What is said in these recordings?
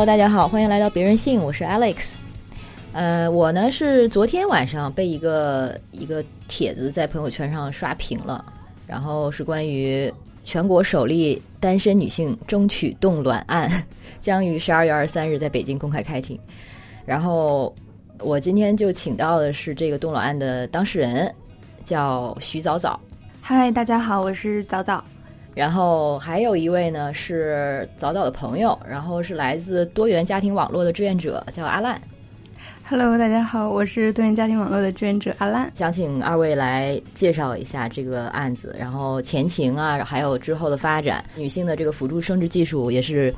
Hello，大家好，欢迎来到别人信，我是 Alex。呃，我呢是昨天晚上被一个一个帖子在朋友圈上刷屏了，然后是关于全国首例单身女性争取冻卵案 将于十二月二十三日在北京公开开庭。然后我今天就请到的是这个冻卵案的当事人，叫徐早早。嗨，大家好，我是早早。然后还有一位呢是早早的朋友，然后是来自多元家庭网络的志愿者，叫阿烂。Hello，大家好，我是多元家庭网络的志愿者阿烂。想请二位来介绍一下这个案子，然后前情啊，还有之后的发展。女性的这个辅助生殖技术也是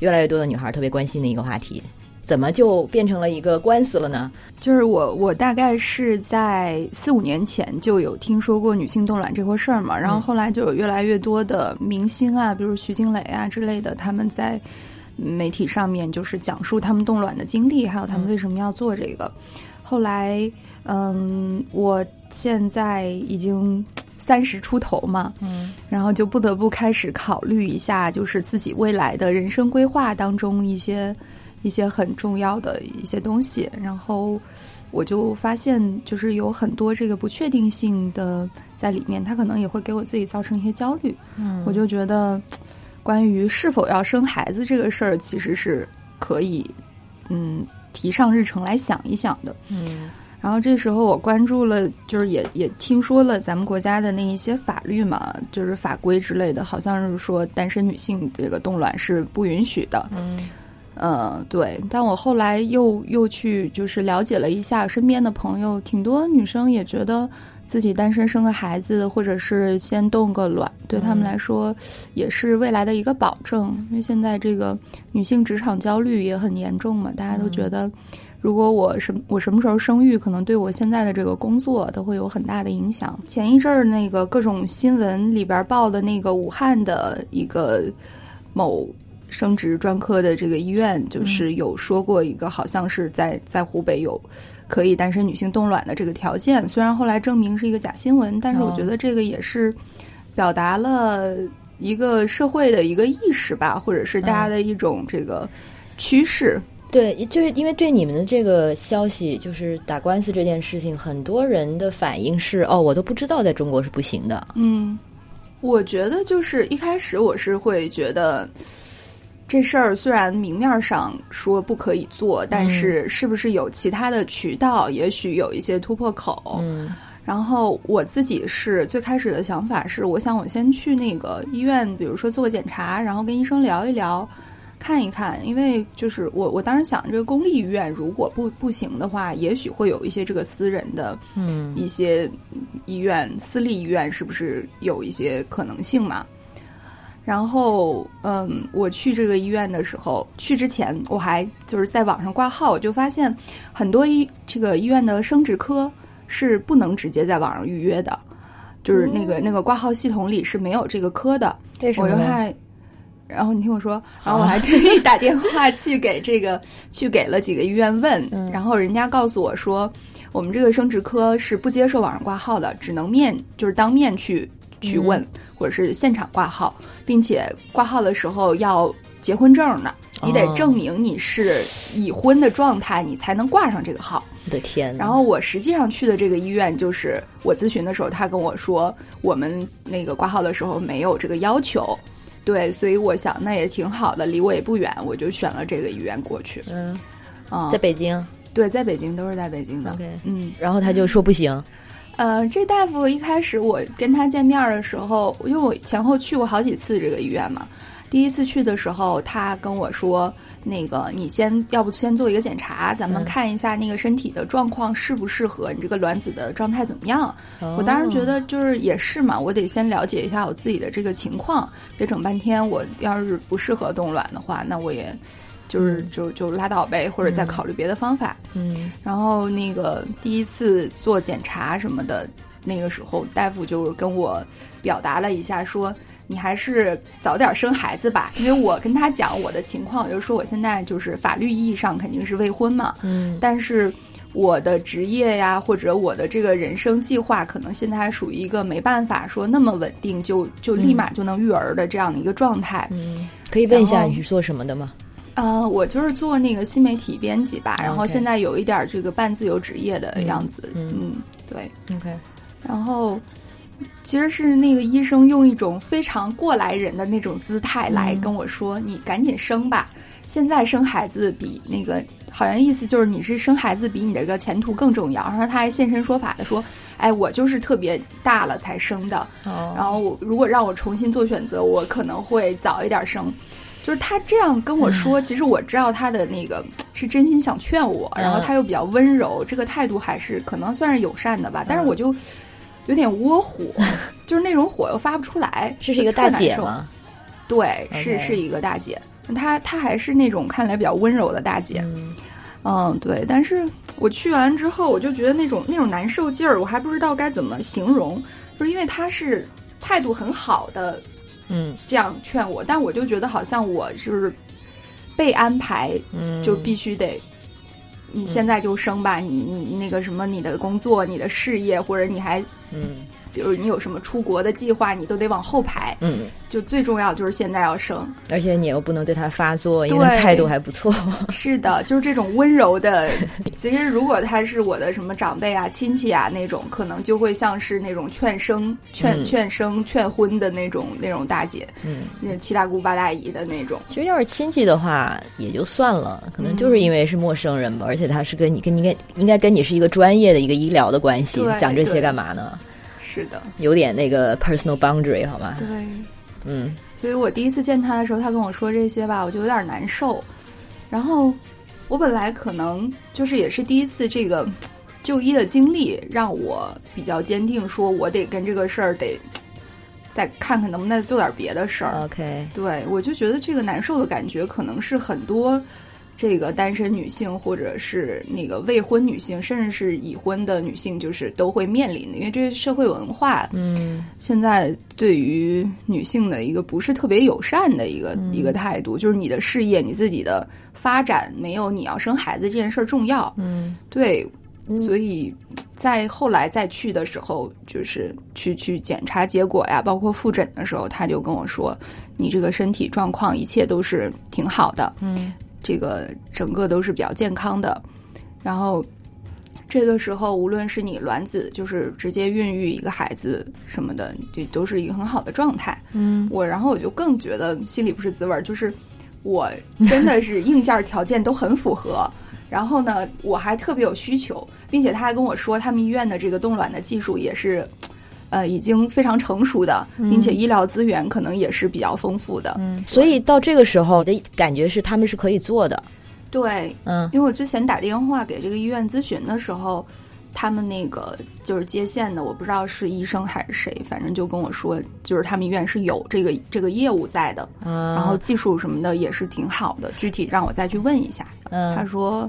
越来越多的女孩特别关心的一个话题。怎么就变成了一个官司了呢？就是我，我大概是在四五年前就有听说过女性冻卵这回事儿嘛，然后后来就有越来越多的明星啊，比如徐静蕾啊之类的，他们在媒体上面就是讲述他们冻卵的经历，还有他们为什么要做这个。后来，嗯，我现在已经三十出头嘛，嗯，然后就不得不开始考虑一下，就是自己未来的人生规划当中一些。一些很重要的一些东西，然后我就发现，就是有很多这个不确定性的在里面，它可能也会给我自己造成一些焦虑。嗯，我就觉得，关于是否要生孩子这个事儿，其实是可以嗯提上日程来想一想的。嗯，然后这时候我关注了，就是也也听说了咱们国家的那一些法律嘛，就是法规之类的，好像是说单身女性这个冻卵是不允许的。嗯。呃，对，但我后来又又去就是了解了一下身边的朋友，挺多女生也觉得自己单身生个孩子，或者是先冻个卵，对他们来说也是未来的一个保证。因为现在这个女性职场焦虑也很严重嘛，大家都觉得如果我什我什么时候生育，可能对我现在的这个工作都会有很大的影响。前一阵儿那个各种新闻里边报的那个武汉的一个某。生殖专科的这个医院就是有说过一个，好像是在在湖北有可以单身女性冻卵的这个条件。虽然后来证明是一个假新闻，但是我觉得这个也是表达了一个社会的一个意识吧，或者是大家的一种这个趋势。对，就是因为对你们的这个消息，就是打官司这件事情，很多人的反应是哦，我都不知道在中国是不行的。嗯，我觉得就是一开始我是会觉得。这事儿虽然明面上说不可以做，但是是不是有其他的渠道？也许有一些突破口。嗯，然后我自己是最开始的想法是，我想我先去那个医院，比如说做个检查，然后跟医生聊一聊，看一看。因为就是我我当时想，这个公立医院如果不不行的话，也许会有一些这个私人的，嗯，一些医院、私立医院是不是有一些可能性嘛？然后，嗯，我去这个医院的时候，去之前我还就是在网上挂号，我就发现很多医这个医院的生殖科是不能直接在网上预约的，就是那个、嗯、那个挂号系统里是没有这个科的。我就还，然后你听我说，然后我还特意打电话去给这个去给了几个医院问，嗯、然后人家告诉我说，我们这个生殖科是不接受网上挂号的，只能面就是当面去。去问，嗯、或者是现场挂号，并且挂号的时候要结婚证呢，你得证明你是已婚的状态，你才能挂上这个号。我的天！然后我实际上去的这个医院，就是我咨询的时候，他跟我说，我们那个挂号的时候没有这个要求。对，所以我想那也挺好的，离我也不远，我就选了这个医院过去。嗯，啊、嗯，在北京。对，在北京都是在北京的。嗯，然后他就说不行。呃，这大夫一开始我跟他见面的时候，因为我前后去过好几次这个医院嘛，第一次去的时候，他跟我说，那个你先要不先做一个检查，咱们看一下那个身体的状况适不适合，你这个卵子的状态怎么样？哦、我当时觉得就是也是嘛，我得先了解一下我自己的这个情况，别整半天我要是不适合冻卵的话，那我也。就是就就拉倒呗，或者再考虑别的方法。嗯，然后那个第一次做检查什么的，那个时候大夫就跟我表达了一下说。你还是早点生孩子吧，因为我跟他讲我的情况，就是说我现在就是法律意义上肯定是未婚嘛，嗯，但是我的职业呀，或者我的这个人生计划，可能现在还属于一个没办法说那么稳定，就就立马就能育儿的这样的一个状态。嗯，可以问一下你是做什么的吗？呃，我就是做那个新媒体编辑吧，然后现在有一点儿这个半自由职业的样子，嗯嗯，对。OK，然后其实是那个医生用一种非常过来人的那种姿态来跟我说：“你赶紧生吧，现在生孩子比那个好像意思就是你是生孩子比你这个前途更重要。”然后他还现身说法的说：“哎，我就是特别大了才生的，哦，然后我如果让我重新做选择，我可能会早一点生。”就是他这样跟我说，其实我知道他的那个是真心想劝我，然后他又比较温柔，这个态度还是可能算是友善的吧。但是我就有点窝火，就是那种火又发不出来。这是一个大？姐吗？对是是一个大姐，她她还是那种看起来比较温柔的大姐。嗯嗯，对。但是我去完之后，我就觉得那种那种难受劲儿，我还不知道该怎么形容，就是因为他是态度很好的嗯这样劝我，但我就觉得好像我就是被安排，嗯，就必须得。你现在就生吧，你你那个什么，你的工作、你的事业，或者你还，嗯比如你有什么出国的计划，你都得往后排。嗯，就最重要就是现在要生。而且你又不能对他发作，因为态度还不错。是的，就是这种温柔的。其实如果他是我的什么长辈啊、亲戚啊那种，可能就会像是那种劝生、劝、嗯劝生、劝婚的那种那种大姐，嗯，那七大姑八大姨的那种。其实要是亲戚的话也就算了，可能就是因为是陌生人吧，而且他是跟你跟你应该应该跟你是一个专业的一个医疗的关系，讲这些干嘛呢？是的，有点那个 personal boundary 好吗？对。嗯所以我第一次见他的时候，他跟我说这些吧，我就有点难受。然后我本来可能就是也是第一次这个就医的经历，让我比较坚定，说我得跟这个事儿得再看看能不能再做点别的事儿。，OK，对我就觉得这个难受的感觉，可能是很多这个单身女性或者是那个未婚女性，甚至是已婚的女性，就是都会面临的，因为这是社会文化。嗯。现在对于女性的一个不是特别友善的一个、嗯。一个态度，就是你的事业、你自己的发展没有你要生孩子这件事儿重要。嗯。对，嗯。所以在后来再去的时候，就是去去检查结果呀，包括复诊的时候，他就跟我说，你这个身体状况一切都是挺好的，嗯这个整个都是比较健康的。然后这个时候，无论是你卵子就是直接孕育一个孩子什么的，这都是一个很好的状态。嗯我然后我就更觉得心里不是滋味儿，就是我真的是硬件条件都很符合。然后呢，我还特别有需求，并且他还跟我说，他们医院的这个冻卵的技术也是，呃，已经非常成熟的，并且医疗资源可能也是比较丰富的。嗯，所以到这个时候的感觉是他们是可以做的。对，嗯。因为我之前打电话给这个医院咨询的时候，他们那个就是接线的，我不知道是医生还是谁，反正就跟我说，就是他们医院是有这个这个业务在的，嗯，然后技术什么的也是挺好的，具体让我再去问一下。他嗯。说，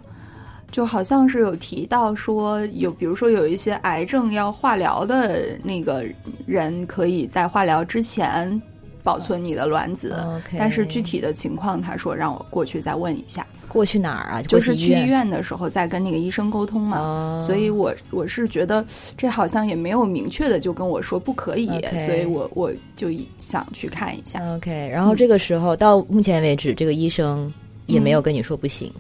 就好像是有提到说有，比如说有一些癌症要化疗的那个人，可以在化疗之前保存你的卵子。但是具体的情况，他说让我过去再问一下，过去哪儿啊？就是去医院。的时候再跟那个医生沟通嘛。哦所以我我是觉得这好像也没有明确的就跟我说不可以所以我我就想去看一下。OK，然后这个时候、到目前为止，这个医生也嗯没有跟你说不行。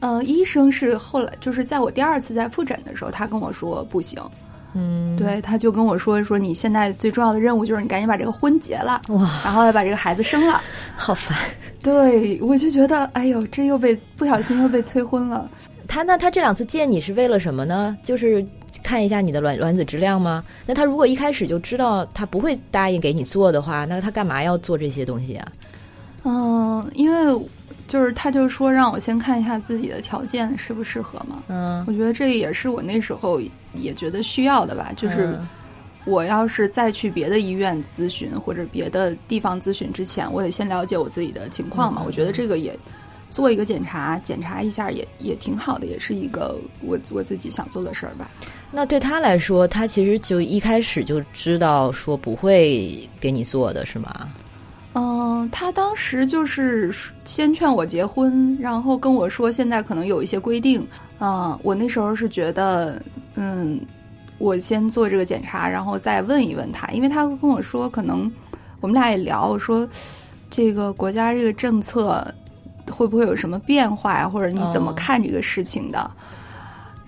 呃，医生是后来就是在我第二次在复诊的时候，他跟我说不行，嗯，对，他就跟我说说你现在最重要的任务就是你赶紧把这个婚结了，哇，然后要把这个孩子生了。好烦。对，我就觉得，哎呦，这又被不小心又被催婚了。他那他这两次见你是为了什么呢？就是看一下你的卵卵子质量吗？那他如果一开始就知道他不会答应给你做的话，那他干嘛要做这些东西啊？嗯，因为就是他就说让我先看一下自己的条件适不适合嘛。嗯，我觉得这也是我那时候也觉得需要的吧，就是嗯我要是再去别的医院咨询或者别的地方咨询之前，我得先了解我自己的情况嘛。嗯我觉得这个也做一个检查，检查一下也也挺好的，也是一个我我自己想做的事儿吧。那对他来说，他其实就一开始就知道说不会给你做的是吗？嗯，他当时就是先劝我结婚，然后跟我说现在可能有一些规定。嗯，我那时候是觉得，嗯，我先做这个检查，然后再问一问他，因为他跟我说，可能我们俩也聊，我说这个国家这个政策会不会有什么变化呀？或者你怎么哦看这个事情的？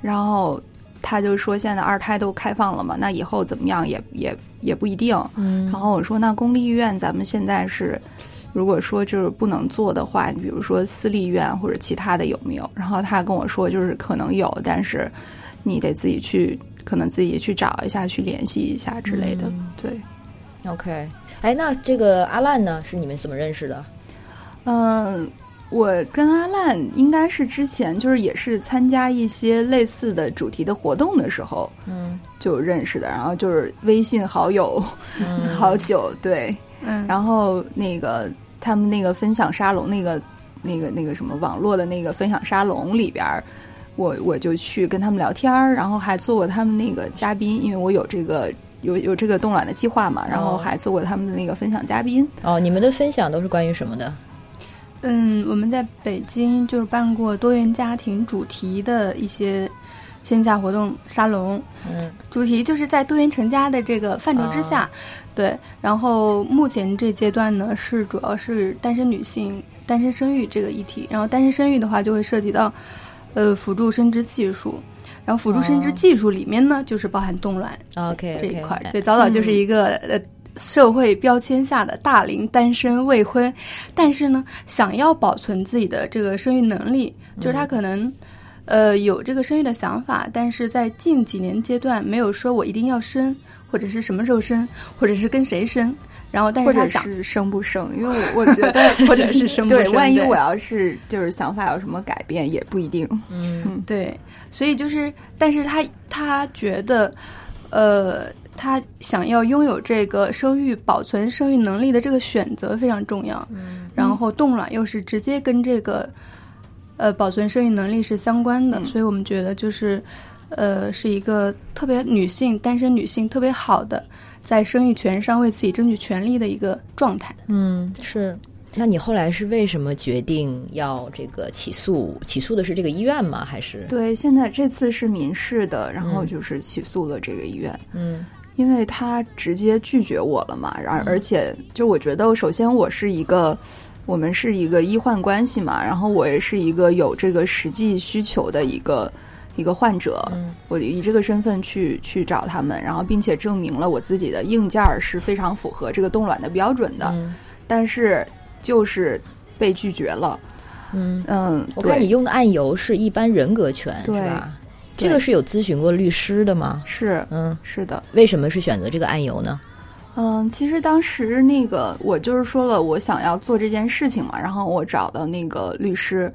然后他就说现在二胎都开放了嘛，那以后怎么样也也也不一定。嗯然后我说那公立医院咱们现在是。如果说就是不能做的话，比如说私立医院或者其他的有没有？然后他跟我说，就是可能有，但是你得自己去，可能自己去找一下，去联系一下之类的。嗯对，OK，哎，那这个阿烂呢，是你们怎么认识的？嗯，我跟阿烂应该是之前就是也是参加一些类似的主题的活动的时候嗯就认识的，然后就是微信好友、嗯 好久，对，嗯，然后那个他们那个分享沙龙那个那个那个什么网络的那个分享沙龙里边儿。我我就去跟他们聊天儿，然后还做过他们那个嘉宾，因为我有这个有有这个冻卵的计划嘛，然后哦还做过他们的那个分享嘉宾。哦，你们的分享都是关于什么的？嗯，我们在北京就是办过多元家庭主题的一些线下活动沙龙，嗯主题就是在多元成家的这个范畴之下，对。然后目前这阶段呢，是主要是单身女性单身生育这个议题。然后单身生育的话，就会涉及到呃辅助生殖技术，然后辅助生殖哦技术里面呢，就是包含冻卵 OK 这一块儿。对，早早就是一个、呃。社会标签下的大龄单身未婚，但是呢，想要保存自己的这个生育能力，就是他可能，呃，有这个生育的想法，但是在近几年阶段没有说我一定要生，或者是什么时候生，或者是跟谁生，然后但是他想，是生不生，因为我我 觉得或者是生不，生对万一我要是就是想法有什么改变，也不一定。嗯。对，所以就是，但是他他觉得，呃，他想要拥有这个生育、保存生育能力的这个选择非常重要。嗯然后冻卵又是直接跟这个，呃，保存生育能力是相关的，嗯所以我们觉得就是，呃，是一个特别女性单身女性特别好的，在生育权上为自己争取权利的一个状态。嗯，是。那你后来是为什么决定要这个起诉？起诉的是这个医院吗？还是？对，现在这次是民事的，然后嗯就是起诉了这个医院，嗯因为他直接拒绝我了嘛。而而且就我觉得，首先我是一个。我们是一个医患关系嘛，然后我也是一个有这个实际需求的一个一个患者，嗯我以这个身份去去找他们，然后并且证明了我自己的硬件是非常符合这个冻卵的标准的，嗯但是就是被拒绝了。嗯，嗯，我看你用的案由是一般人格权，是对吧？对这个是有咨询过律师的吗？是嗯，是的，为什么是选择这个案由呢？嗯，其实当时那个我就是说了，我想要做这件事情嘛，然后我找到那个律师，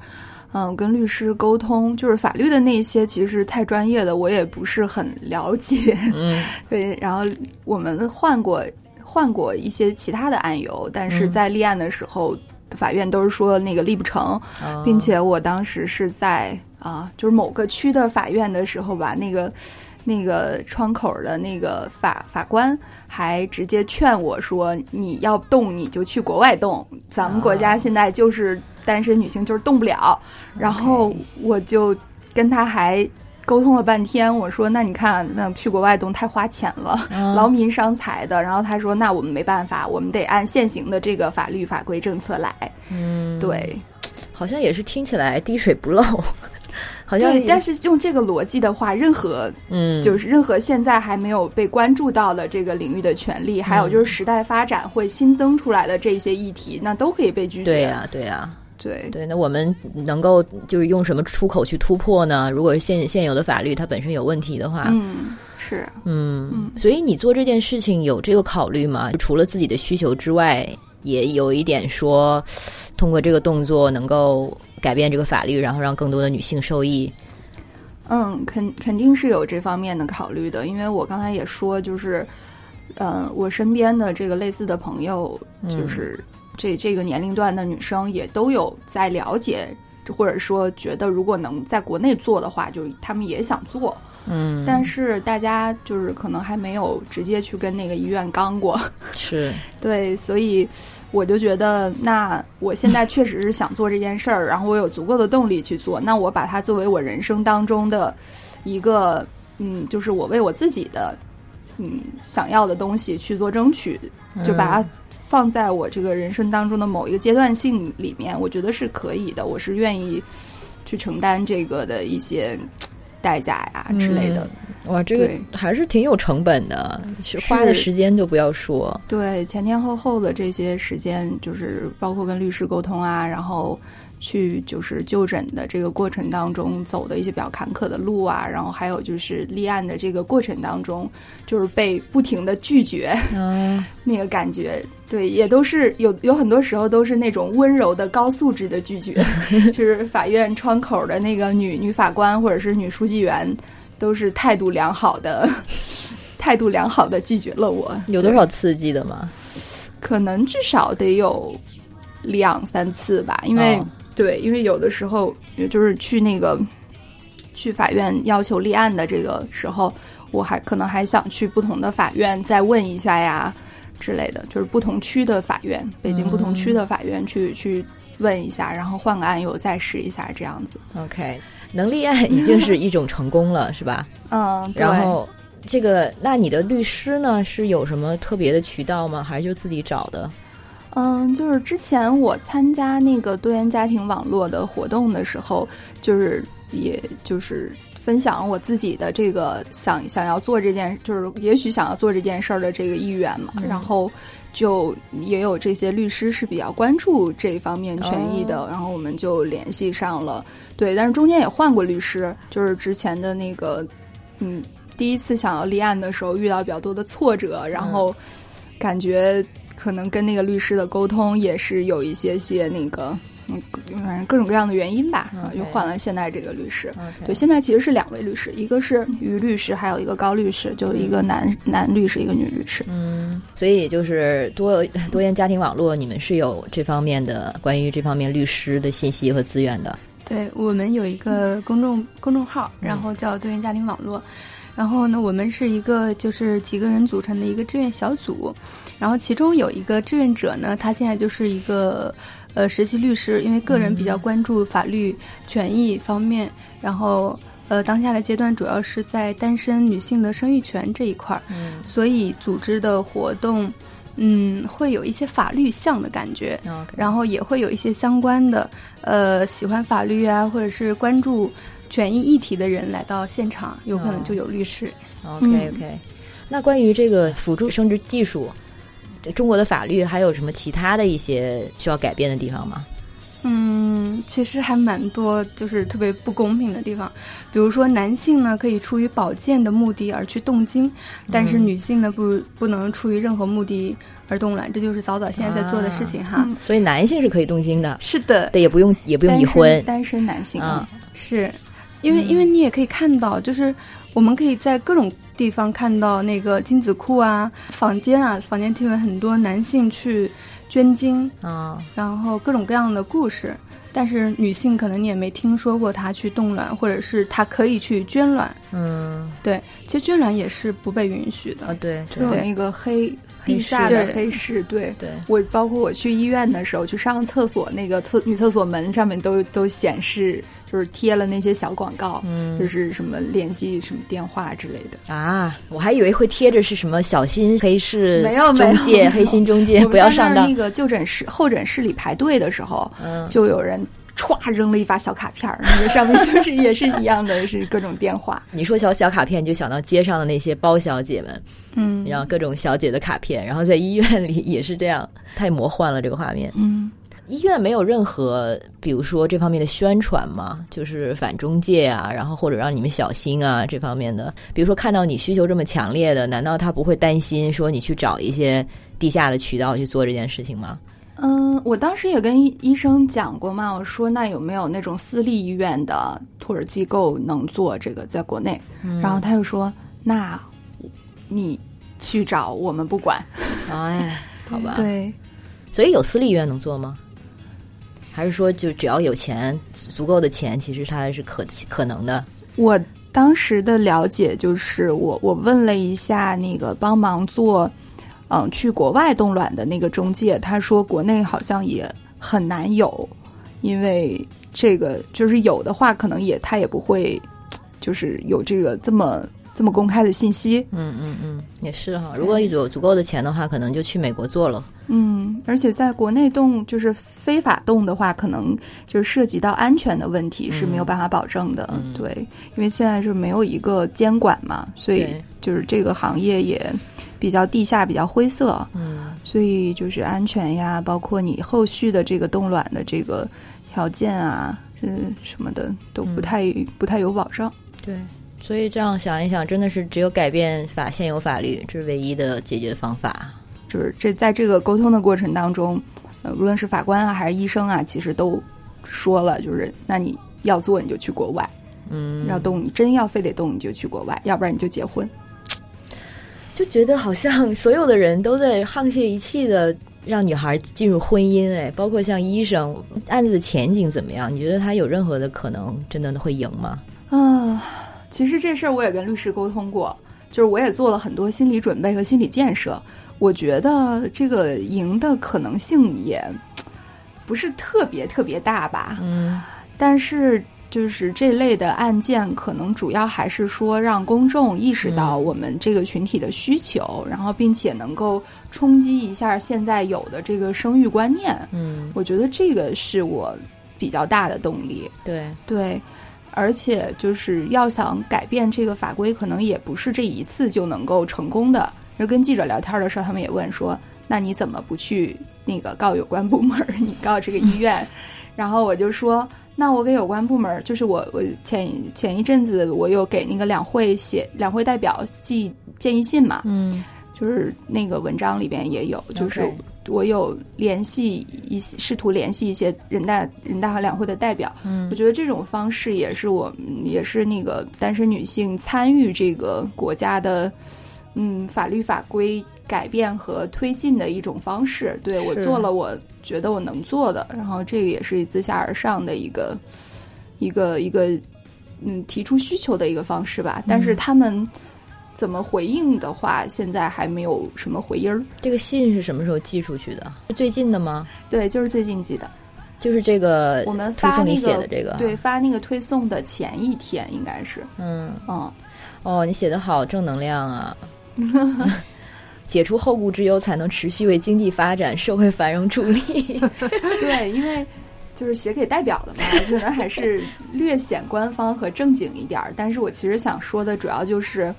嗯，跟律师沟通，就是法律的那些其实太专业的，我也不是很了解。嗯 对，然后我们换过换过一些其他的案由，但是嗯在立案的时候，法院都是说那个立不成，哦并且我当时是在啊，就是某个区的法院的时候吧，那个那个窗口的那个法法官还直接劝我说：“你要动你就去国外动，咱们国家啊现在就是单身女性就是动不了。”然后我就跟他还。沟通了半天，我说：“那你看，那去国外动太花钱了，嗯劳民伤财的。”然后他说：“那我们没办法，我们得按现行的这个法律法规政策来。”嗯，对，好像也是听起来滴水不漏，好像对，但是用这个逻辑的话，任何嗯，就是任何现在还没有被关注到的这个领域的权利，还有就是时代发展会新增出来的这些议题，那都可以被拒绝。对呀、对呀、对。对，那我们能够就是用什么出口去突破呢？如果是现现有的法律它本身有问题的话，嗯，是。嗯，所以你做这件事情有这个考虑吗？除了自己的需求之外，也有一点说，通过这个动作能够改变这个法律，然后让更多的女性受益。嗯，肯肯定是有这方面的考虑的，因为我刚才也说，就是，呃，我身边的这个类似的朋友，就是这这个年龄段的女生也都有在了解，或者说觉得如果能在国内做的话，就是他们也想做，嗯，但是大家就是可能还没有直接去跟那个医院刚过，是。对，所以我就觉得，那我现在确实是想做这件事儿，然后我有足够的动力去做，那我把它作为我人生当中的一个，嗯，就是我为我自己的，嗯，想要的东西去做争取，就把它放在我这个人生当中的某一个阶段性里面，我觉得是可以的，我是愿意去承担这个的一些代价呀之类的。哇，这个还是挺有成本的，花的时间就不要说。对，前前后后的这些时间，就是包括跟律师沟通啊，然后。去就是就诊的这个过程当中走的一些比较坎坷的路啊，然后还有就是立案的这个过程当中，就是被不停的拒绝，嗯，那个感觉，对，也都是有有很多时候都是那种温柔的高素质的拒绝，就是法院窗口的那个女女法官或者是女书记员，都是态度良好的，态度良好的拒绝了我。有多少刺激的吗？可能至少得有两三次吧，因为。对，因为有的时候，就是去那个去法院要求立案的这个时候，我还可能还想去不同的法院再问一下呀之类的，就是不同区的法院，北京不同区的法院去去问一下，然后换个案由再试一下这样子。OK，能立案已经是 一种成功了，是吧？嗯，然后这个，那你的律师呢？是有什么特别的渠道吗？还是就自己找的？嗯，就是之前我参加那个多元家庭网络的活动的时候，就是也就是分享我自己的这个想想要做这件，就是也许想要做这件事儿的这个意愿嘛。然后就也有这些律师是比较关注这方面权益的，然后我们就联系上了。对，但是中间也换过律师，就是之前的那个，嗯，第一次想要立案的时候遇到比较多的挫折，然后感觉。可能跟那个律师的沟通也是有一些些那个，嗯，反正各种各样的原因吧，又换了现在这个律师。对，现在其实是两位律师，一个是于律师，还有一个高律师，就一个男男律师，一个女律师。嗯，所以就是多多元家庭网络，你们是有这方面的关于这方面律师的信息和资源的。对我们有一个公众公众号，然后叫多元家庭网络。然后呢，我们是一个就是几个人组成的一个志愿小组，然后其中有一个志愿者呢，他现在就是一个呃实习律师，因为个人比较关注法律权益方面，然后呃当下的阶段主要是在单身女性的生育权这一块儿，所以组织的活动嗯会有一些法律向的感觉，然后也会有一些相关的呃喜欢法律啊或者是关注。权益议题的人来到现场，有可能就有律师。OK OK，那关于这个辅助生殖技术，中国的法律还有什么其他的一些需要改变的地方吗？嗯，其实还蛮多，就是特别不公平的地方。比如说，男性呢可以出于保健的目的而去动精，但是女性呢不不能出于任何目的而动卵，这就是早早现在在做的事情哈。所以男性是可以动精的，是的，也不用也不用已婚单身男性啊，是。因为，因为你也可以看到，就是我们可以在各种地方看到那个精子库啊、房间啊、房间听闻很多男性去捐精啊，然后各种各样的故事。但是女性可能你也没听说过她去冻卵，或者是她可以去捐卵。嗯，对，其实捐卵也是不被允许的。啊，对，就有那个黑地下的黑市。对，对我包括我去医院的时候去上厕所，那个厕女厕所门上面都都显示。就是贴了那些小广告，嗯，就是什么联系什么电话之类的啊，我还以为会贴着是什么小心黑市没有中介黑心中介 不要上当。那个就诊室候诊室里排队的时候，嗯，就有人歘扔了一把小卡片儿，那个上面就是也是一样的，是各种电话。你说小小卡片，就想到街上的那些包小姐们，嗯，然后各种小姐的卡片，然后在医院里也是这样，太魔幻了这个画面，嗯。医院没有任何，比如说这方面的宣传嘛？就是反中介啊，然后或者让你们小心啊这方面的。比如说看到你需求这么强烈的，难道他不会担心说你去找一些地下的渠道去做这件事情吗？嗯，我当时也跟医医生讲过嘛，我说那有没有那种私立医院的托儿机构能做这个在国内？然后他就说，那你去找我们不管。哎，好吧。对，所以有私立医院能做吗？还是说，就只要有钱，足够的钱，其实它是可可能的。我当时的了解就是，我我问了一下那个帮忙做，嗯，去国外冻卵的那个中介，他说国内好像也很难有，因为这个就是有的话，可能也他也不会，就是有这个这么这么公开的信息。嗯嗯嗯，也是哈。如果有足够的钱的话，可能就去美国做了。嗯，而且在国内动就是非法动的话，可能就涉及到安全的问题是没有办法保证的。对，因为现在是没有一个监管嘛，所以就是这个行业也比较地下、比较灰色。嗯，所以就是安全呀，包括你后续的这个冻卵的这个条件啊，是什么的都不太不太有保障。对，所以这样想一想，真的是只有改变法现有法律，这是唯一的解决方法。就是这在这个沟通的过程当中，呃，无论是法官啊还是医生啊，其实都说了，就是那你要做你就去国外，嗯，要动你真要非得动你就去国外，要不然你就结婚。就觉得好像所有的人都在沆瀣一气的让女孩进入婚姻，哎，包括像医生案子的前景怎么样？你觉得他有任何的可能真的会赢吗？啊，其实这事儿我也跟律师沟通过，就是我也做了很多心理准备和心理建设。我觉得这个赢的可能性也不是特别特别大吧，嗯，但是就是这类的案件，可能主要还是说让公众意识到我们这个群体的需求，然后并且能够冲击一下现在有的这个生育观念，嗯，我觉得这个是我比较大的动力，对对，而且就是要想改变这个法规，可能也不是这一次就能够成功的。就跟记者聊天的时候，他们也问说：“那你怎么不去那个告有关部门？你告这个医院？” 然后我就说：“那我给有关部门，就是我我前前一阵子我有给那个两会写两会代表寄建议信嘛，嗯，就是那个文章里边也有，就是我有联系一些试图联系一些人大人大和两会的代表，嗯，我觉得这种方式也是我也是那个单身女性参与这个国家的。”嗯，法律法规改变和推进的一种方式，对我做了，我觉得我能做的，然后这个也是自下而上的一个一个一个嗯提出需求的一个方式吧。但是他们怎么回应的话，现在还没有什么回音儿。这个信是什么时候寄出去的？是最近的吗？对，就是最近寄的，就是这个我们发那个这个对发那个推送的前一天应该是嗯嗯哦，你写的好正能量啊。解除后顾之忧，才能持续为经济发展、社会繁荣助力。对，因为就是写给代表的嘛，可能还是略显官方和正经一点儿。但是我其实想说的主要就是，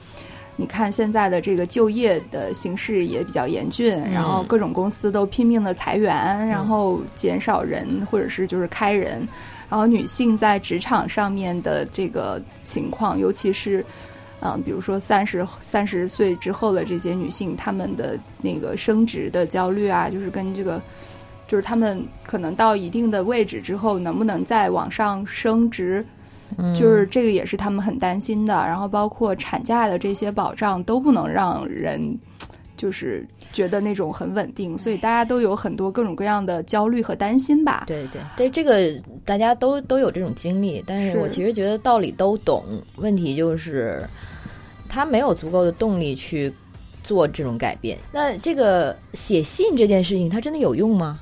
你看现在的这个就业的形势也比较严峻，然后各种公司都拼命的裁员，然后减少人或者是就是开人，然后女性在职场上面的这个情况，尤其是。嗯，比如说三十三十岁之后的这些女性，她们的那个升职的焦虑啊，就是跟这个，就是她们可能到一定的位置之后，能不能再往上升职，就是这个也是她们很担心的。然后包括产假的这些保障都不能让人就是觉得那种很稳定，所以大家都有很多各种各样的焦虑和担心吧。对对对，这个大家都都有这种经历，但是我其实觉得道理都懂，问题就是。他没有足够的动力去做这种改变。那这个写信这件事情，它真的有用吗？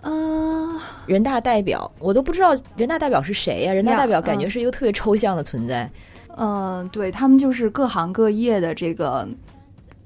嗯，人大代表，我都不知道人大代表是谁呀？人大代表感觉是一个特别抽象的存在。嗯，对他们就是各行各业的这个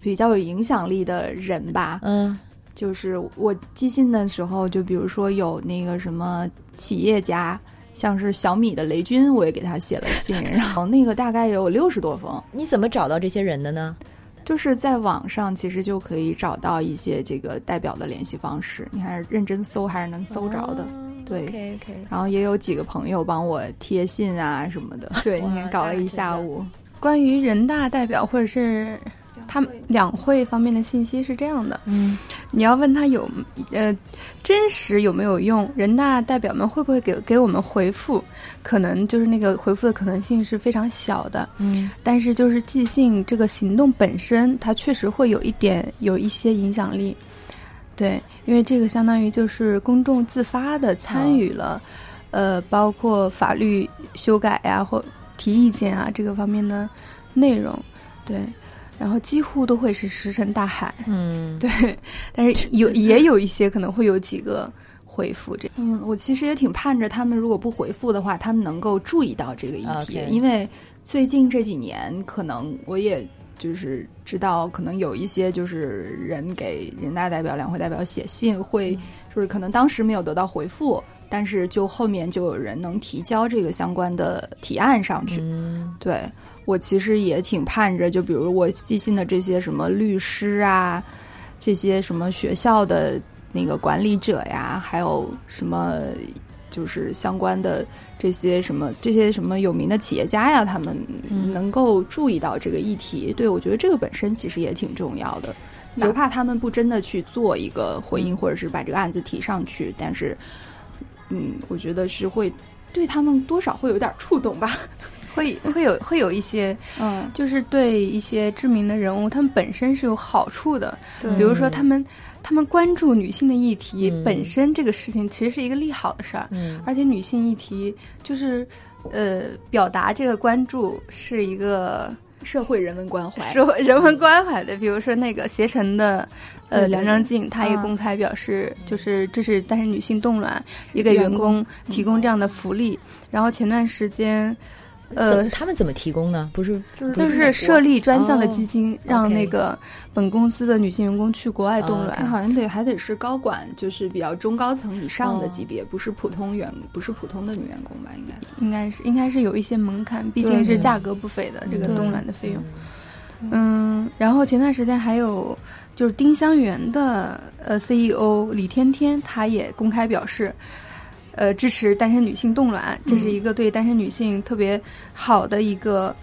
比较有影响力的人吧。嗯，就是我寄信的时候，就比如说有那个什么企业家。像是小米的雷军，我也给他写了信，然后那个大概有六十多封。你怎么找到这些人的呢？就是在网上，其实就可以找到一些这个代表的联系方式。你还是认真搜，还是能搜着的。对。然后也有几个朋友帮我贴信啊什么的。对，你看搞了一下午。关于人大代表或者是。他们两会方面的信息是这样的，嗯，你要问他有，呃，真实有没有用？人大代表们会不会给给我们回复？可能就是那个回复的可能性是非常小的，嗯，但是就是寄信这个行动本身，它确实会有一点有一些影响力，对，因为这个相当于就是公众自发的参与了，呃，包括法律修改呀或提意见啊这个方面的内容，对。然后几乎都会是石沉大海，嗯，对。但是有 也有一些可能会有几个回复这。嗯，我其实也挺盼着他们如果不回复的话，他们能够注意到这个议题，因为最近这几年可能我也。就是知道，可能有一些就是人给人大代表、两会代表写信，会就是可能当时没有得到回复，但是就后面就有人能提交这个相关的提案上去。对我其实也挺盼着，就比如我寄信的这些什么律师啊，这些什么学校的那个管理者呀，还有什么。就是相关的这些什么这些什么有名的企业家呀，他们能够注意到这个议题，对我觉得这个本身其实也挺重要的。哪怕他们不真的去做一个回应，或者是把这个案子提上去，但是，嗯，我觉得是会对他们多少会有点触动吧，会 会有会有一些，嗯，就是对一些知名的人物，他们本身是有好处的，比如说他们。他们关注女性的议题本身，这个事情其实是一个利好的事儿，而且女性议题就是，呃，表达这个关注是一个社会人文关怀，社会人文关怀的。比如说那个携程的，呃，梁章静，她也公开表示，就是这是但是女性冻卵也给员工提供这样的福利。然后前段时间。呃，他们怎么提供呢？不是，就是设立专项的基金，让那个本公司的女性员工去国外冻卵。好像得还得是高管，就是比较中高层以上的级别，不是普通员，不是普通的女员工吧？应该应该是应该是有一些门槛，毕竟是价格不菲的这个冻卵的费用。嗯，然后前段时间还有就是丁香园的呃 CEO 李天天，他也公开表示。呃，支持单身女性冻卵，这是一个对单身女性特别好的一个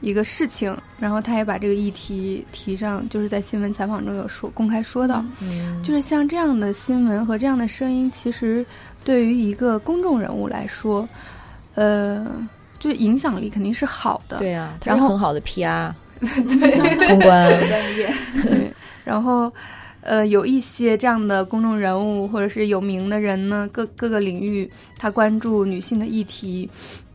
一个事情。然后他也把这个议题提上，就是在新闻采访中有说公开说到，就是像这样的新闻和这样的声音，其实对于一个公众人物来说，呃，就影响力肯定是好的。对啊，然后很好的 PR，对公关专业，对，然后。呃，有一些这样的公众人物或者是有名的人呢，各各个领域他关注女性的议题，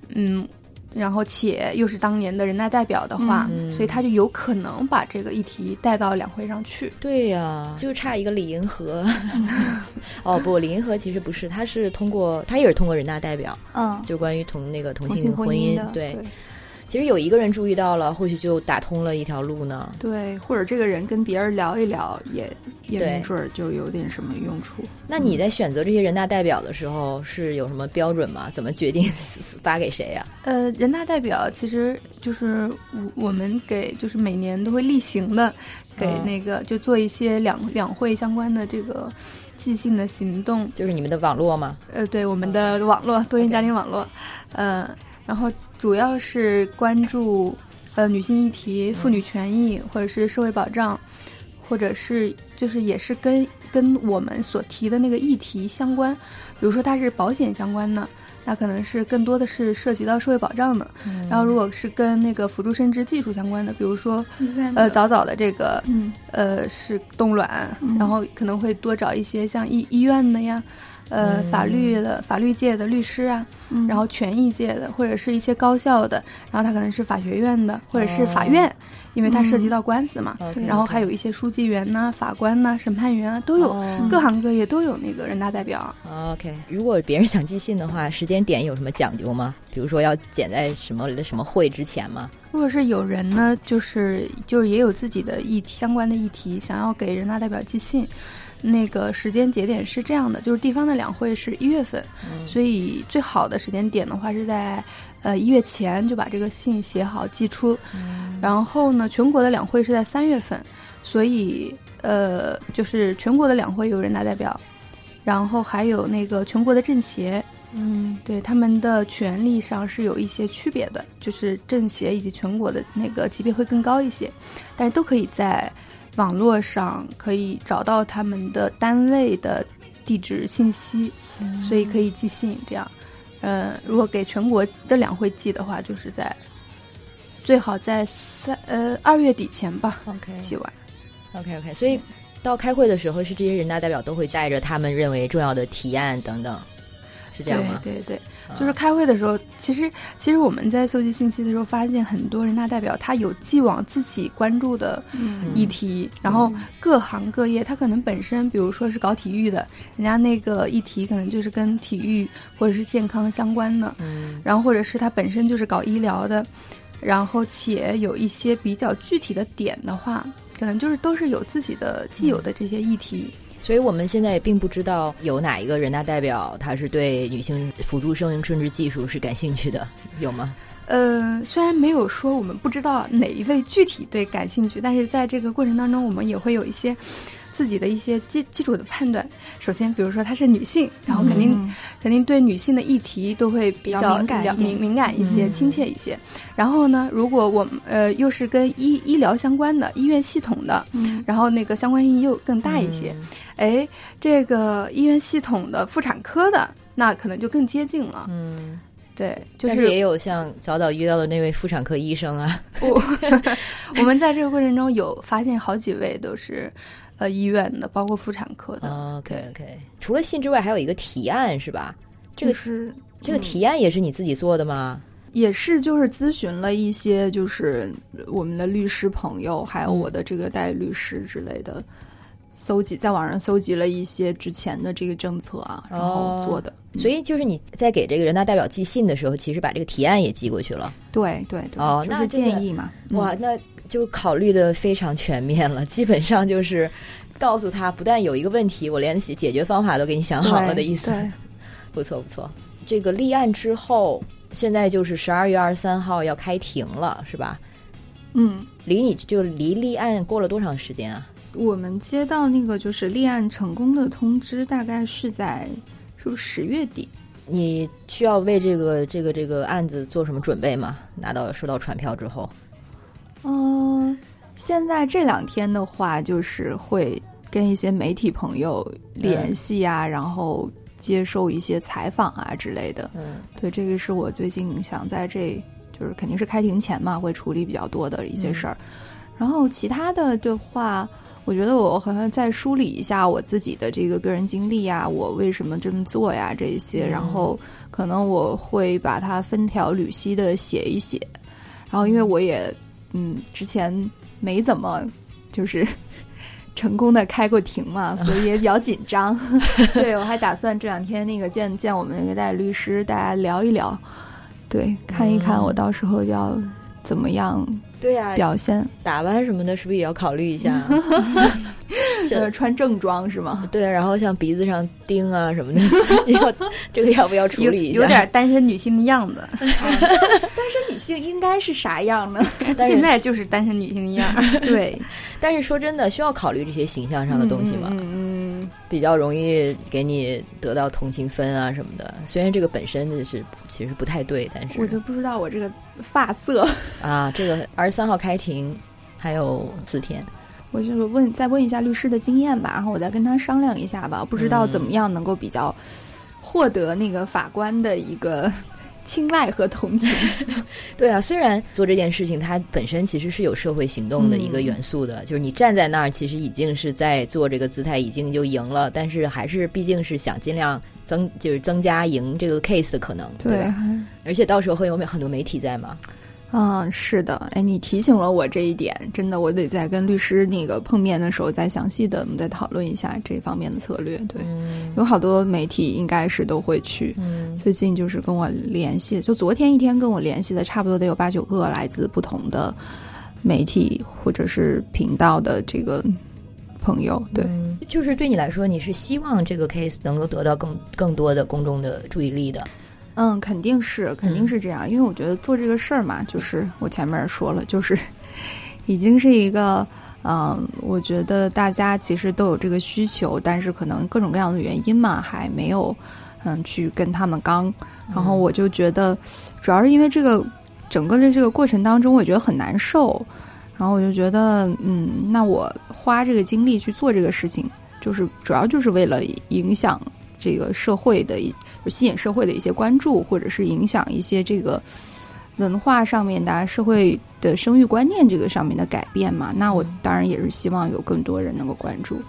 嗯，然后且又是当年的人大代表的话，所以他就有可能把这个议题带到两会上去。对呀，就差一个李银河。哦不，李银河其实不是，他是通过他也是通过人大代表，嗯，就关于同那个同性婚姻，对。其实有一个人注意到了，或许就打通了一条路呢。对，或者这个人跟别人聊一聊，也也没准儿就有点什么用处。那你在选择这些人大代表的时候，是有什么标准吗？怎么决定发给谁呀？呃，人大代表其实就是我我们给，就是每年都会例行的给那个就做一些两两会相关的这个即兴的行动，就是你们的网络吗？呃，对，我们的网络多元家庭网络，呃，然后。主要是关注，呃，女性议题、妇女权益，或者是社会保障，或者是就是也是跟跟我们所提的那个议题相关。比如说它是保险相关的，那可能是更多的是涉及到社会保障的。然后如果是跟那个辅助生殖技术相关的，比如说呃早早的这个，呃是冻卵，然后可能会多找一些像医医院的呀。呃，法律的法律界的律师啊，然后权益界的，或者是一些高校的，然后他可能是法学院的，或者是法院，因为它涉及到官司嘛。然后还有一些书记员呐、法官呐、审判员啊，都有各行各业都有那个人大代表。OK，如果别人想寄信的话，时间点有什么讲究吗？比如说要剪在什么什么会之前吗？如果是有人呢，就是就是也有自己的议题相关的议题，想要给人大代表寄信。那个时间节点是这样的，就是地方的两会是一月份，所以最好的时间点的话是在，呃一月前就把这个信写好寄出，然后呢，全国的两会是在三月份，所以呃就是全国的两会有人大代表，然后还有那个全国的政协，嗯，对他们的权力上是有一些区别的，就是政协以及全国的那个级别会更高一些，但是都可以在。网络上可以找到他们的单位的地址信息，所以可以寄信。这样，呃，如果给全国的两会寄的话，就是在最好在三呃二月底前吧。OK，寄完。OK OK，所以到开会的时候，是这些人大代表都会带着他们认为重要的提案等等。是这样吗？对对对，就是开会的时候，其实其实我们在搜集信息的时候，发现很多人大代表他有既往自己关注的议题，然后各行各业，他可能本身比如说是搞体育的，人家那个议题可能就是跟体育或者是健康相关的，嗯，然后或者是他本身就是搞医疗的，然后且有一些比较具体的点的话，可能就是都是有自己的既有的这些议题。所以我们现在也并不知道有哪一个人大代表他是对女性辅助生生殖技术是感兴趣的，有吗？呃，虽然没有说我们不知道哪一位具体对感兴趣，但是在这个过程当中，我们也会有一些自己的一些基基础的判断。首先，比如说她是女性，然后肯定、肯定对女性的议题都会比较敏感敏敏感一些、亲切一些。然后呢，如果我们呃又是跟医医疗相关的医院系统的，嗯然后那个相关意义又更大一些。嗯哎，这个医院系统的妇产科的，那可能就更接近了。嗯，对，就但是也有像早早遇到的那位妇产科医生啊，我 我们在这个过程中有发现好几位都是呃医院的，包括妇产科的。OK OK，除了信之外，还有一个提案是吧？这个、就是这个提案也是你自己做的吗？也是就是咨询了一些就是我们的律师朋友，还有我的这个代理律师之类的，搜集在网上搜集了一些之前的这个政策啊，然后做的。所以就是你在给这个人大代表寄信的时候，其实把这个提案也寄过去了。对对对，哦就是那建议嘛。嗯哇，那就考虑的非常全面了，基本上就是告诉他，不但有一个问题，我连解决方法都给你想好了的意思。对，不错不错。这个立案之后，现在就是十二月二十三号要开庭了，是吧？嗯，离你就离立案过了多长时间啊？我们接到那个就是立案成功的通知，大概是在是不是十月底？你需要为这个这个这个案子做什么准备吗？拿到收到传票之后，嗯、现在这两天的话，就是会跟一些媒体朋友联系啊，然后接受一些采访啊之类的。嗯对，这个是我最近想在这，就是肯定是开庭前嘛，会处理比较多的一些事儿。然后其他的的话，我觉得我好像再梳理一下我自己的这个个人经历呀，我为什么这么做呀，这一些，嗯然后可能我会把它分条缕析的写一写。然后因为我也嗯之前没怎么就是。成功的开过庭嘛，所以也比较紧张。对我还打算这两天那个见见我们那个代理律师，大家聊一聊，对，看一看我到时候要怎么样对呀、表现。打扮什么的，是不是也要考虑一下？就 是，穿正装是吗？对，然后像鼻子上钉啊什么的，要这个要不要处理一下？有点单身女性的样子，单身女性应该是啥样呢？现在就是单身女性的样儿。对，但是说真的，需要考虑这些形象上的东西吗？嗯嗯比较容易给你得到同情分啊什么的。虽然这个本身就是其实不太对，但是我就不知道我这个发色，啊，这个二十三号开庭还有四天，我就是问再问一下律师的经验吧，然后我再跟他商量一下吧。不知道怎么样能够比较获得那个法官的一个青睐和同情。对啊，虽然做这件事情它本身其实是有社会行动的一个元素的，就是你站在那儿，其实已经是在做这个姿态，已经就赢了，但是还是毕竟是想尽量增，就是增加赢这个 case 的可能，对吧？而且到时候会有很多媒体在嘛，嗯，是的，哎，你提醒了我这一点，真的，我得在跟律师那个碰面的时候再详细的我们再讨论一下这方面的策略。对，嗯有好多媒体应该是都会去。嗯最近就是跟我联系，就昨天一天跟我联系的，差不多得有八九个来自不同的媒体或者是频道的这个朋友。对，嗯就是对你来说，你是希望这个 case 能够得到更更多的公众的注意力的，嗯，肯定是，肯定是这样，因为我觉得做这个事儿嘛，就是我前面说了，就是 已经是一个。嗯，我觉得大家其实都有这个需求，但是可能各种各样的原因嘛，还没有嗯去跟他们刚。然后我就觉得，主要是因为这个整个的这个过程当中，我觉得很难受。然后我就觉得，嗯，那我花这个精力去做这个事情，就是主要就是为了影响这个社会的一，就吸引社会的一些关注，或者是影响一些这个文化上面的啊、社会的生育观念这个上面的改变嘛。那我当然也是希望有更多人能够关注。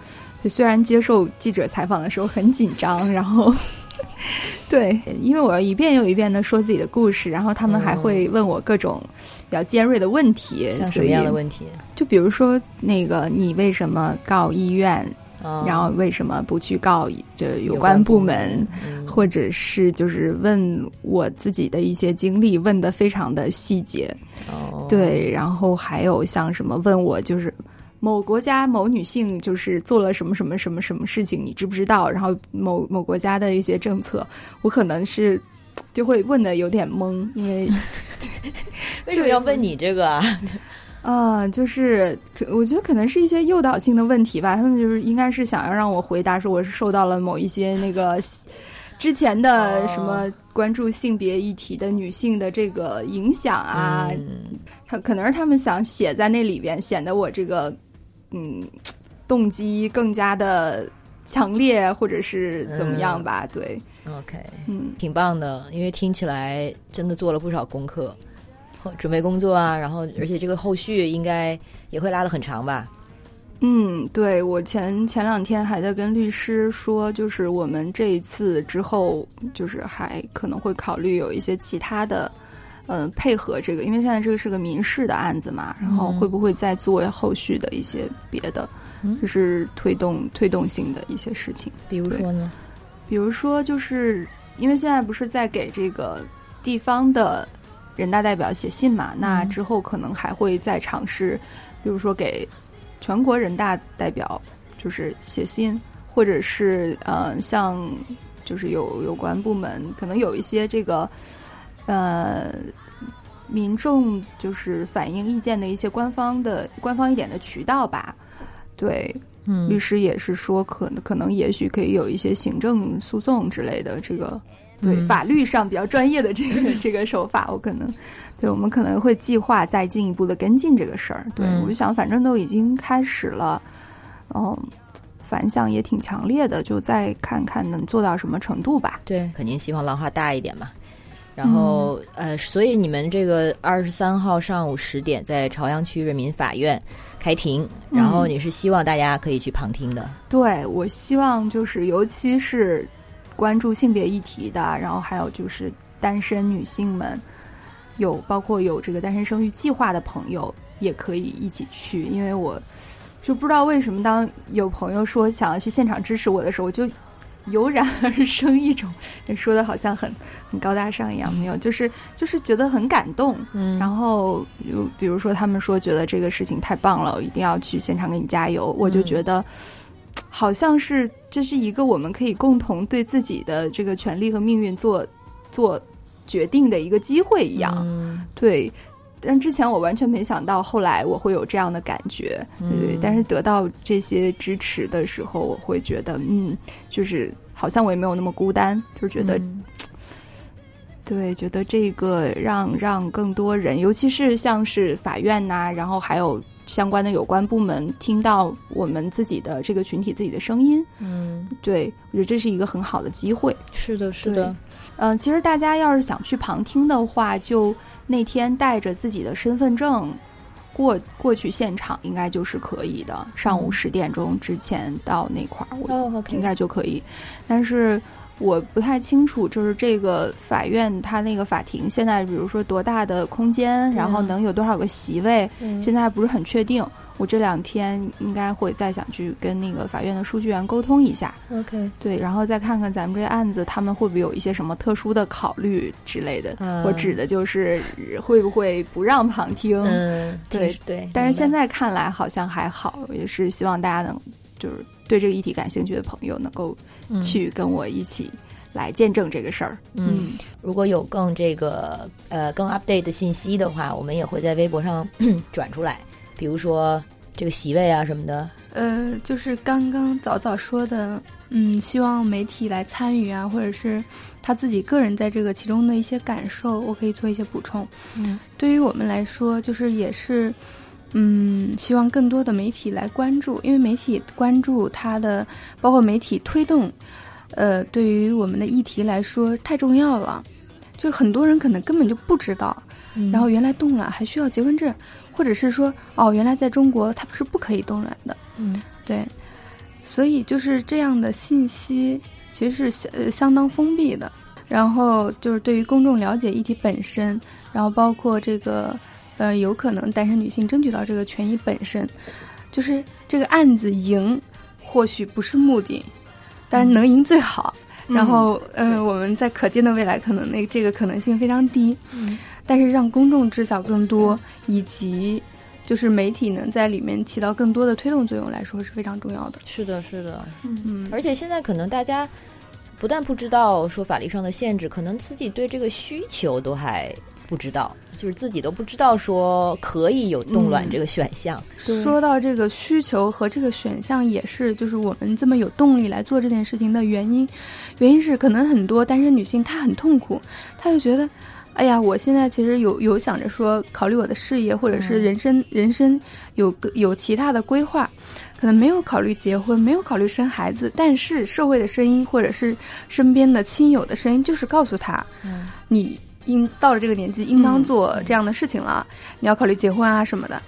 虽然接受记者采访的时候很紧张，然后 对，因为我要一遍又一遍的说自己的故事，然后他们还会问我各种比较尖锐的问题，像什么样的问题？就比如说那个你为什么告医院？然后为什么不去告就有关部门，或者是就是问我自己的一些经历，问的非常的细节。哦，对，然后还有像什么问我就是某国家某女性就是做了什么什么什么什么事情，你知不知道？然后某某国家的一些政策，我可能是就会问的有点懵，因为 为什么要问你这个啊？啊，就是我觉得可能是一些诱导性的问题吧。他们就是应该是想要让我回答说我是受到了某一些那个之前的什么关注性别议题的女性的这个影响啊。他可能是他们想写在那里边，显得我这个嗯动机更加的强烈，或者是怎么样吧？对，OK，嗯，挺棒的，因为听起来真的做了不少功课。准备工作啊，然后而且这个后续应该也会拉的很长吧？嗯，对，我前前两天还在跟律师说，就是我们这一次之后，就是还可能会考虑有一些其他的，嗯，配合这个，因为现在这个是个民事的案子嘛，然后会不会再做后续的一些别的，就是推动推动性的一些事情？比如说呢？比如说，就是因为现在不是在给这个地方的。人大代表写信嘛，那之后可能还会再尝试，比如说给全国人大代表就是写信，或者是呃，像就是有有关部门可能有一些这个呃民众就是反映意见的一些官方的官方一点的渠道吧。对，嗯，律师也是说，可能可能也许可以有一些行政诉讼之类的这个。对法律上比较专业的这个 这个手法，我可能，对我们可能会计划再进一步的跟进这个事儿。对我就想，反正都已经开始了，然后，反响也挺强烈的，就再看看能做到什么程度吧。对，肯定希望浪花大一点嘛。然后呃，所以你们这个二十三号上午十点在朝阳区人民法院开庭，然后你是希望大家可以去旁听的。对，我希望就是尤其是。关注性别议题的，然后还有就是单身女性们，有包括有这个单身生育计划的朋友，也可以一起去。因为我就不知道为什么，当有朋友说想要去现场支持我的时候，我就油然而生一种说的好像很很高大上一样，没有，就是就是觉得很感动。嗯，然后就比如说他们说觉得这个事情太棒了，我一定要去现场给你加油，我就觉得。好像是这是一个我们可以共同对自己的这个权利和命运做做决定的一个机会一样，对。但之前我完全没想到，后来我会有这样的感觉，对。但是得到这些支持的时候，我会觉得，嗯，就是好像我也没有那么孤单，就是觉得，对，觉得这个让让更多人，尤其是像是法院呐，然后还有。相关的有关部门听到我们自己的这个群体自己的声音，嗯，对我觉得这是一个很好的机会。是的，是的。嗯，其实大家要是想去旁听的话，就那天带着自己的身份证过过去现场，应该就是可以的。上午十点钟之前到那块儿，我应该就可以。但是。我不太清楚，就是这个法院，它那个法庭现在，比如说多大的空间，然后能有多少个席位，现在还不是很确定。我这两天应该会再想去跟那个法院的书记员沟通一下。OK，对，然后再看看咱们这个案子，他们会不会有一些什么特殊的考虑之类的。我指的就是会不会不让旁听？嗯，对对。但是现在看来好像还好，也是希望大家能就是。对这个议题感兴趣的朋友，能够去跟我一起来见证这个事儿。嗯，如果有更这个呃更 update 的信息的话，我们也会在微博上 转出来。比如说这个席位啊什么的。呃，就是刚刚早早说的，嗯，希望媒体来参与啊，或者是他自己个人在这个其中的一些感受，我可以做一些补充。嗯，对于我们来说，就是也是。嗯，希望更多的媒体来关注，因为媒体关注它的，包括媒体推动，呃，对于我们的议题来说太重要了。就很多人可能根本就不知道，然后原来冻卵还需要结婚证，或者是说，哦，原来在中国它不是不可以冻卵的。嗯，对，所以就是这样的信息其实是相呃相当封闭的。然后就是对于公众了解议题本身，然后包括这个呃有可能单身女性争取到这个权益本身，就是这个案子赢，或许不是目的，但是能赢最好。然后，嗯，我们在可见的未来，可能那这个可能性非常低。嗯，但是让公众知晓更多，以及就是媒体能在里面起到更多的推动作用来说是非常重要的。是的，是的，嗯，而且现在可能大家不但不知道说法律上的限制，可能自己对这个需求都还不知道，就是自己都不知道说可以有冻卵这个选项。说到这个需求和这个选项，也是就是我们这么有动力来做这件事情的原因。原因是可能很多单身女性她很痛苦，她就觉得，哎呀，我现在其实有有想着说考虑我的事业或者是人生人生有个有其他的规划，可能没有考虑结婚，没有考虑生孩子，但是社会的声音或者是身边的亲友的声音就是告诉她，你应到了这个年纪应当做这样的事情了，你要考虑结婚啊什么的。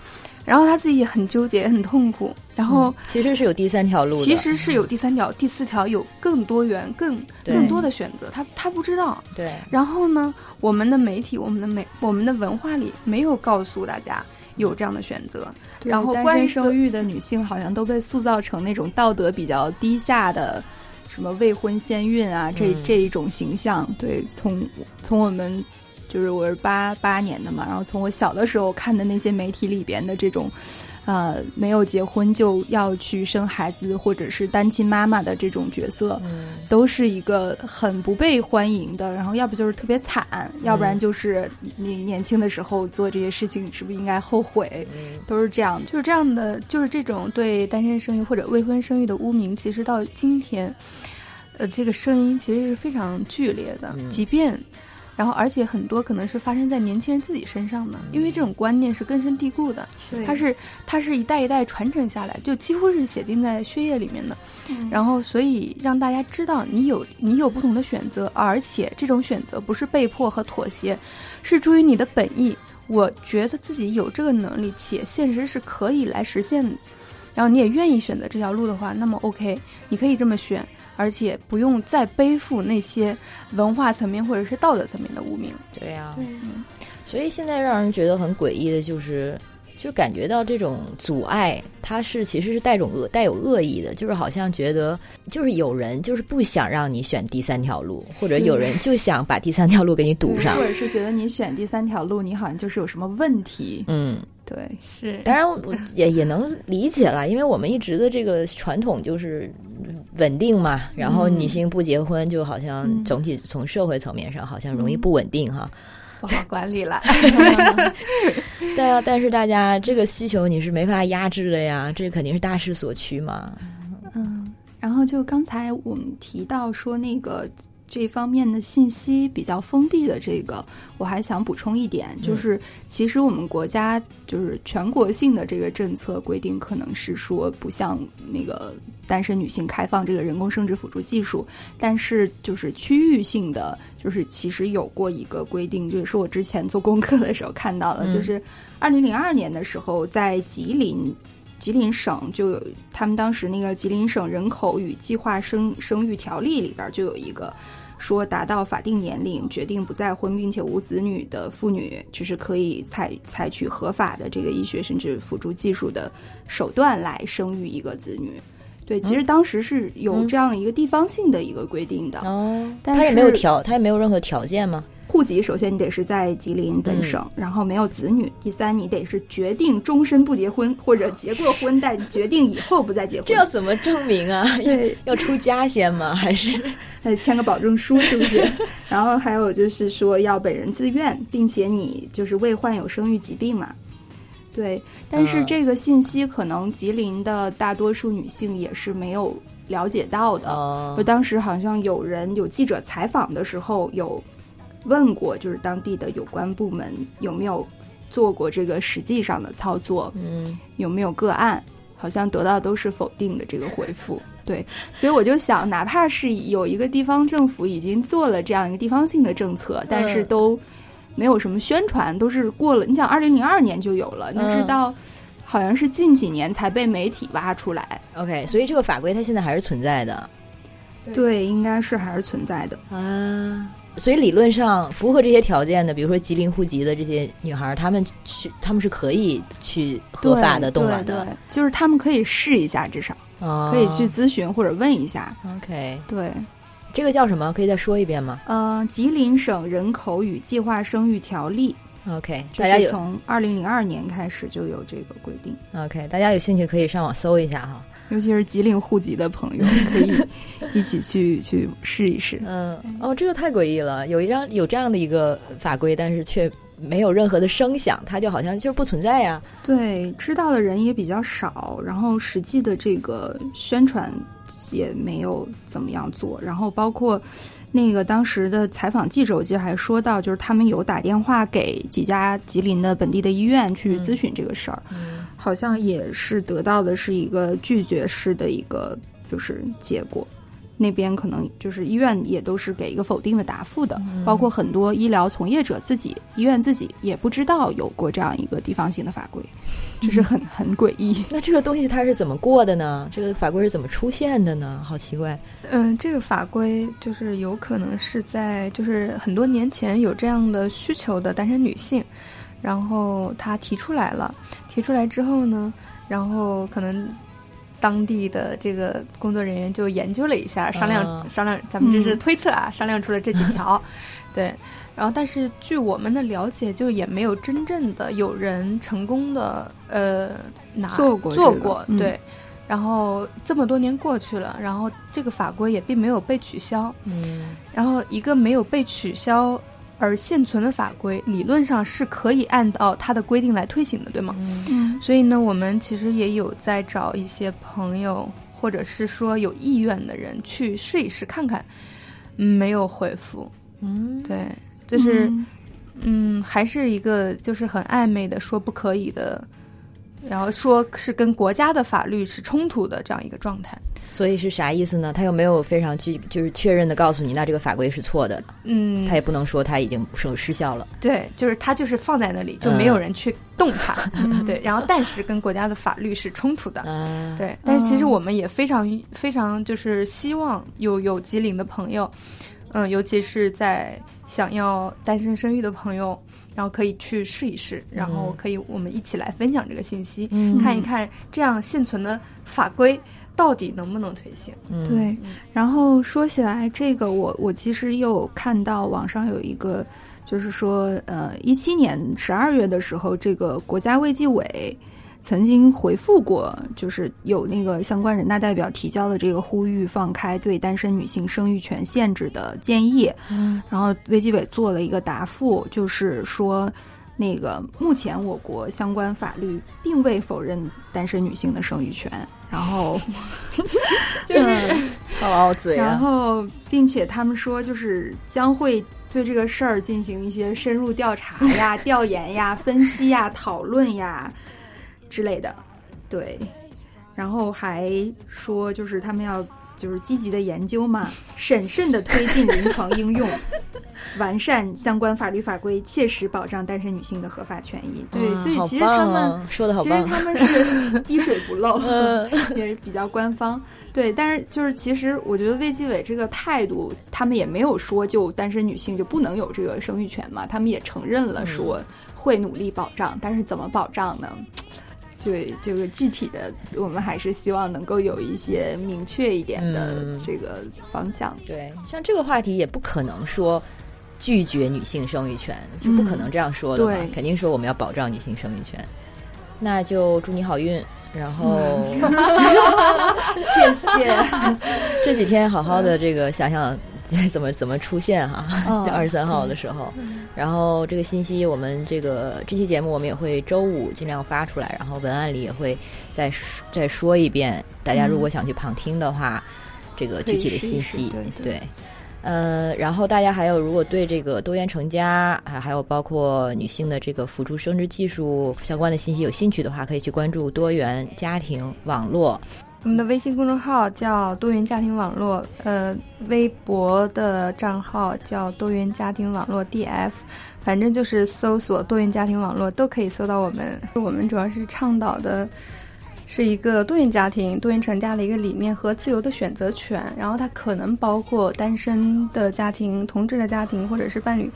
然后他自己也很纠结，很痛苦。然后其实是有第三条路，其实是有第三条、第四条，有更多元、更更多的选择。他他不知道。对。然后呢，我们的媒体、我们的美、我们的文化里没有告诉大家有这样的选择。然后，关于生育的女性好像都被塑造成那种道德比较低下的，什么未婚先孕啊，这这一种形象。对，从从我们。就是我是八八年的嘛，然后从我小的时候看的那些媒体里边的这种，呃，没有结婚就要去生孩子或者是单亲妈妈的这种角色，都是一个很不被欢迎的。然后要不就是特别惨，要不然就是你年轻的时候做这些事情是不是应该后悔？都是这样，就是这样的，就是这种对单身生育或者未婚生育的污名，其实到今天，呃，这个声音其实是非常剧烈的，即便。然后，而且很多可能是发生在年轻人自己身上的，因为这种观念是根深蒂固的，它是它是一代一代传承下来，就几乎是写进在血液里面的。然后，所以让大家知道你有你有不同的选择，而且这种选择不是被迫和妥协，是出于你的本意。我觉得自己有这个能力，且现实是可以来实现。然后你也愿意选择这条路的话，那么 OK，你可以这么选。而且不用再背负那些文化层面或者是道德层面的污名。对呀，嗯，所以现在让人觉得很诡异的就是，就感觉到这种阻碍，它是其实是带种恶带有恶意的，就是好像觉得就是有人就是不想让你选第三条路，或者有人就想把第三条路给你堵上，或者是觉得你选第三条路，你好像就是有什么问题。嗯，对，是。当然，我也也能理解了，因为我们一直的这个传统就是。稳定嘛，然后女性不结婚，就好像总体从社会层面上好像容易不稳定哈，不好管理了。对啊，但是大家这个需求你是没法压制的呀，这肯定是大势所趋嘛。嗯，然后就刚才我们提到说那个。这方面的信息比较封闭的这个，我还想补充一点，就是其实我们国家就是全国性的这个政策规定，可能是说不像那个单身女性开放这个人工生殖辅助技术，但是就是区域性的，就是其实有过一个规定，就是我之前做功课的时候看到了，就是二零零二年的时候，在吉林。吉林省就有，他们当时那个吉林省人口与计划生生育条例里边就有一个，说达到法定年龄决定不再婚并且无子女的妇女，就是可以采采取合法的这个医学甚至辅助技术的手段来生育一个子女。对，其实当时是有这样一个地方性的一个规定的。哦，他也没有条，他也没有任何条件吗？户籍首先你得是在吉林本省，然后没有子女。第三，你得是决定终身不结婚，或者结过婚但决定以后不再结婚。这要怎么证明啊？对，要出家先吗？还是还 签个保证书？是不是？然后还有就是说要本人自愿，并且你就是未患有生育疾病嘛？对。但是这个信息可能吉林的大多数女性也是没有了解到的。就当时好像有人有记者采访的时候有。问过，就是当地的有关部门有没有做过这个实际上的操作？嗯，有没有个案？好像得到都是否定的这个回复。对，所以我就想，哪怕是有一个地方政府已经做了这样一个地方性的政策，但是都没有什么宣传，都是过了。你想，二零零二年就有了，那是到好像是近几年才被媒体挖出来。OK，所以这个法规它现在还是存在的。对，应该是还是存在的啊。所以理论上符合这些条件的，比如说吉林户籍的这些女孩，她们去，她们是可以去合法的冻卵的，就是她们可以试一下，至少可以去咨询或者问一下。OK，对，这个叫什么？可以再说一遍吗？呃，吉林省人口与计划生育条例。OK，大家有从二零零二年开始就有这个规定。OK，大家有兴趣可以上网搜一下哈，尤其是吉林户籍的朋友 可以一起去去试一试。嗯，哦，这个太诡异了，有一张有这样的一个法规，但是却没有任何的声响，它就好像就不存在呀。对，知道的人也比较少，然后实际的这个宣传也没有怎么样做，然后包括。那个当时的采访记者，我记得还说到，就是他们有打电话给几家吉林的本地的医院去咨询这个事儿，好像也是得到的是一个拒绝式的一个就是结果。那边可能就是医院也都是给一个否定的答复的，包括很多医疗从业者自己，医院自己也不知道有过这样一个地方性的法规，就是很 很诡异。那这个东西它是怎么过的呢？这个法规是怎么出现的呢？好奇怪。嗯，这个法规就是有可能是在就是很多年前有这样的需求的单身女性，然后她提出来了，提出来之后呢，然后可能。当地的这个工作人员就研究了一下，商量商量，咱们这是推测啊，商量出了这几条，对。然后，但是据我们的了解，就也没有真正的有人成功的呃拿做过做过，对。然后这么多年过去了，然后这个法规也并没有被取消，嗯。然后一个没有被取消。而现存的法规理论上是可以按照它的规定来推行的，对吗？嗯。所以呢，我们其实也有在找一些朋友，或者是说有意愿的人去试一试看看，没有回复。嗯，对，就是，嗯，还是一个就是很暧昧的说不可以的。然后说是跟国家的法律是冲突的这样一个状态，所以是啥意思呢？他又没有非常去就是确认的告诉你，那这个法规是错的。嗯，他也不能说他已经失失效了。对，就是他就是放在那里，就没有人去动它。对，然后但是跟国家的法律是冲突的。对，但是其实我们也非常非常就是希望有有吉林的朋友，嗯，尤其是在想要单身生育的朋友。然后可以去试一试，然后可以我们一起来分享这个信息，看一看这样现存的法规到底能不能推行。对，然后说起来这个，我我其实又看到网上有一个，就是说，呃，一七年十二月的时候，这个国家卫计委。曾经回复过，就是有那个相关人大代表提交的这个呼吁放开对单身女性生育权限制的建议，嗯，然后卫计委做了一个答复，就是说，那个目前我国相关法律并未否认单身女性的生育权，然后 就是 然后并且他们说就是将会对这个事儿进行一些深入调查呀、调研呀、分析呀、讨论呀。之类的，对，然后还说就是他们要就是积极的研究嘛，审慎的推进临床应用，完善相关法律法规，切实保障单身女性的合法权益。对，所以其实他们说的好其实他们 是滴水不漏，也是比较官方。对，但是就是其实我觉得卫计委这个态度，他们也没有说就单身女性就不能有这个生育权嘛，他们也承认了说会努力保障，但是怎么保障呢？对这个具体的，我们还是希望能够有一些明确一点的这个方向。对，像这个话题也不可能说拒绝女性生育权，是不可能这样说的。对，肯定说我们要保障女性生育权。那就祝你好运，然后 谢谢。这几天好好的这个想想。怎么怎么出现哈？二十三号的时候，然后这个信息我们这个这期节目我们也会周五尽量发出来，然后文案里也会再再说一遍。大家如果想去旁听的话，这个具体的信息对，呃，然后大家还有如果对这个多元成家还还有包括女性的这个辅助生殖技术相关的信息有兴趣的话，可以去关注多元家庭网络。我们的微信公众号叫多元家庭网络，呃，微博的账号叫多元家庭网络 DF，反正就是搜索多元家庭网络都可以搜到我们。我们主要是倡导的，是一个多元家庭、多元成家的一个理念和自由的选择权，然后它可能包括单身的家庭、同志的家庭或者是伴侣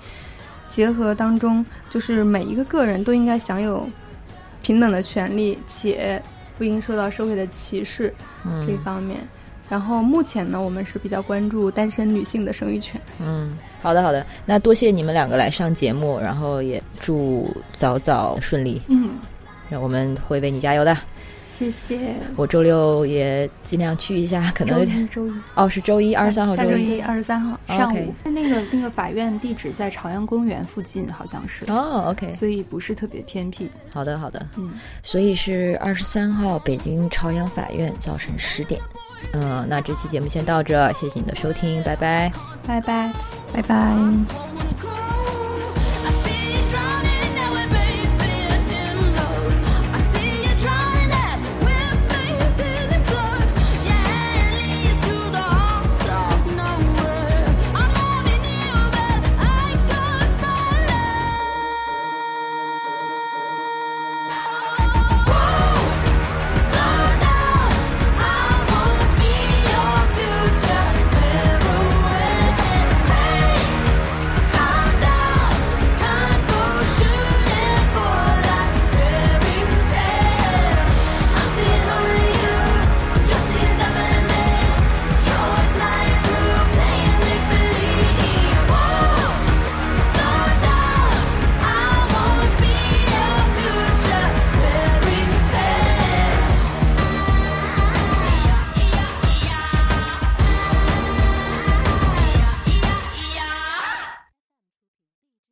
结合当中，就是每一个个人都应该享有平等的权利，且不应受到社会的歧视嗯这方面。然后目前呢，我们是比较关注单身女性的生育权。嗯，好的好的，那多谢你们两个来上节目，然后也祝早早顺利。嗯，那我们会为你加油的。谢谢。我周六也尽量去一下，可能周一周一哦，是周一二十三号，下周一二十三号上午。那个那个法院地址在朝阳公园附近，好像是哦，OK，所以不是特别偏僻。好的好的，嗯，所以是二十三号北京朝阳法院早晨十点。嗯，那这期节目先到这，谢谢你的收听，拜拜，拜拜，拜拜。